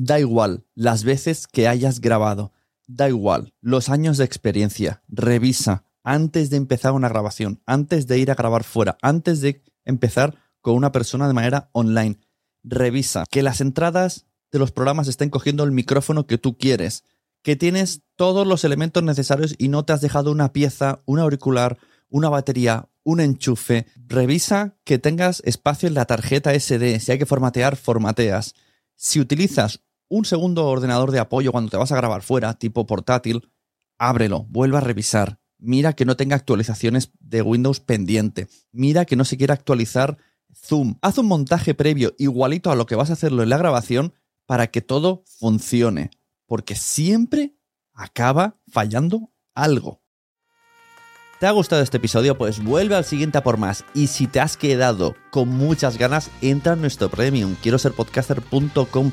Da igual las veces que hayas grabado. Da igual los años de experiencia. Revisa antes de empezar una grabación, antes de ir a grabar fuera, antes de empezar con una persona de manera online. Revisa que las entradas de los programas estén cogiendo el micrófono que tú quieres, que tienes todos los elementos necesarios y no te has dejado una pieza, un auricular, una batería, un enchufe. Revisa que tengas espacio en la tarjeta SD. Si hay que formatear, formateas. Si utilizas un segundo ordenador de apoyo cuando te vas a grabar fuera, tipo portátil, ábrelo, vuelve a revisar. Mira que no tenga actualizaciones de Windows pendiente. Mira que no se quiera actualizar Zoom. Haz un montaje previo igualito a lo que vas a hacerlo en la grabación para que todo funcione. Porque siempre acaba fallando algo. ¿Te ha gustado este episodio? Pues vuelve al siguiente a por más. Y si te has quedado con muchas ganas, entra en nuestro premium. Quiero ser podcaster.com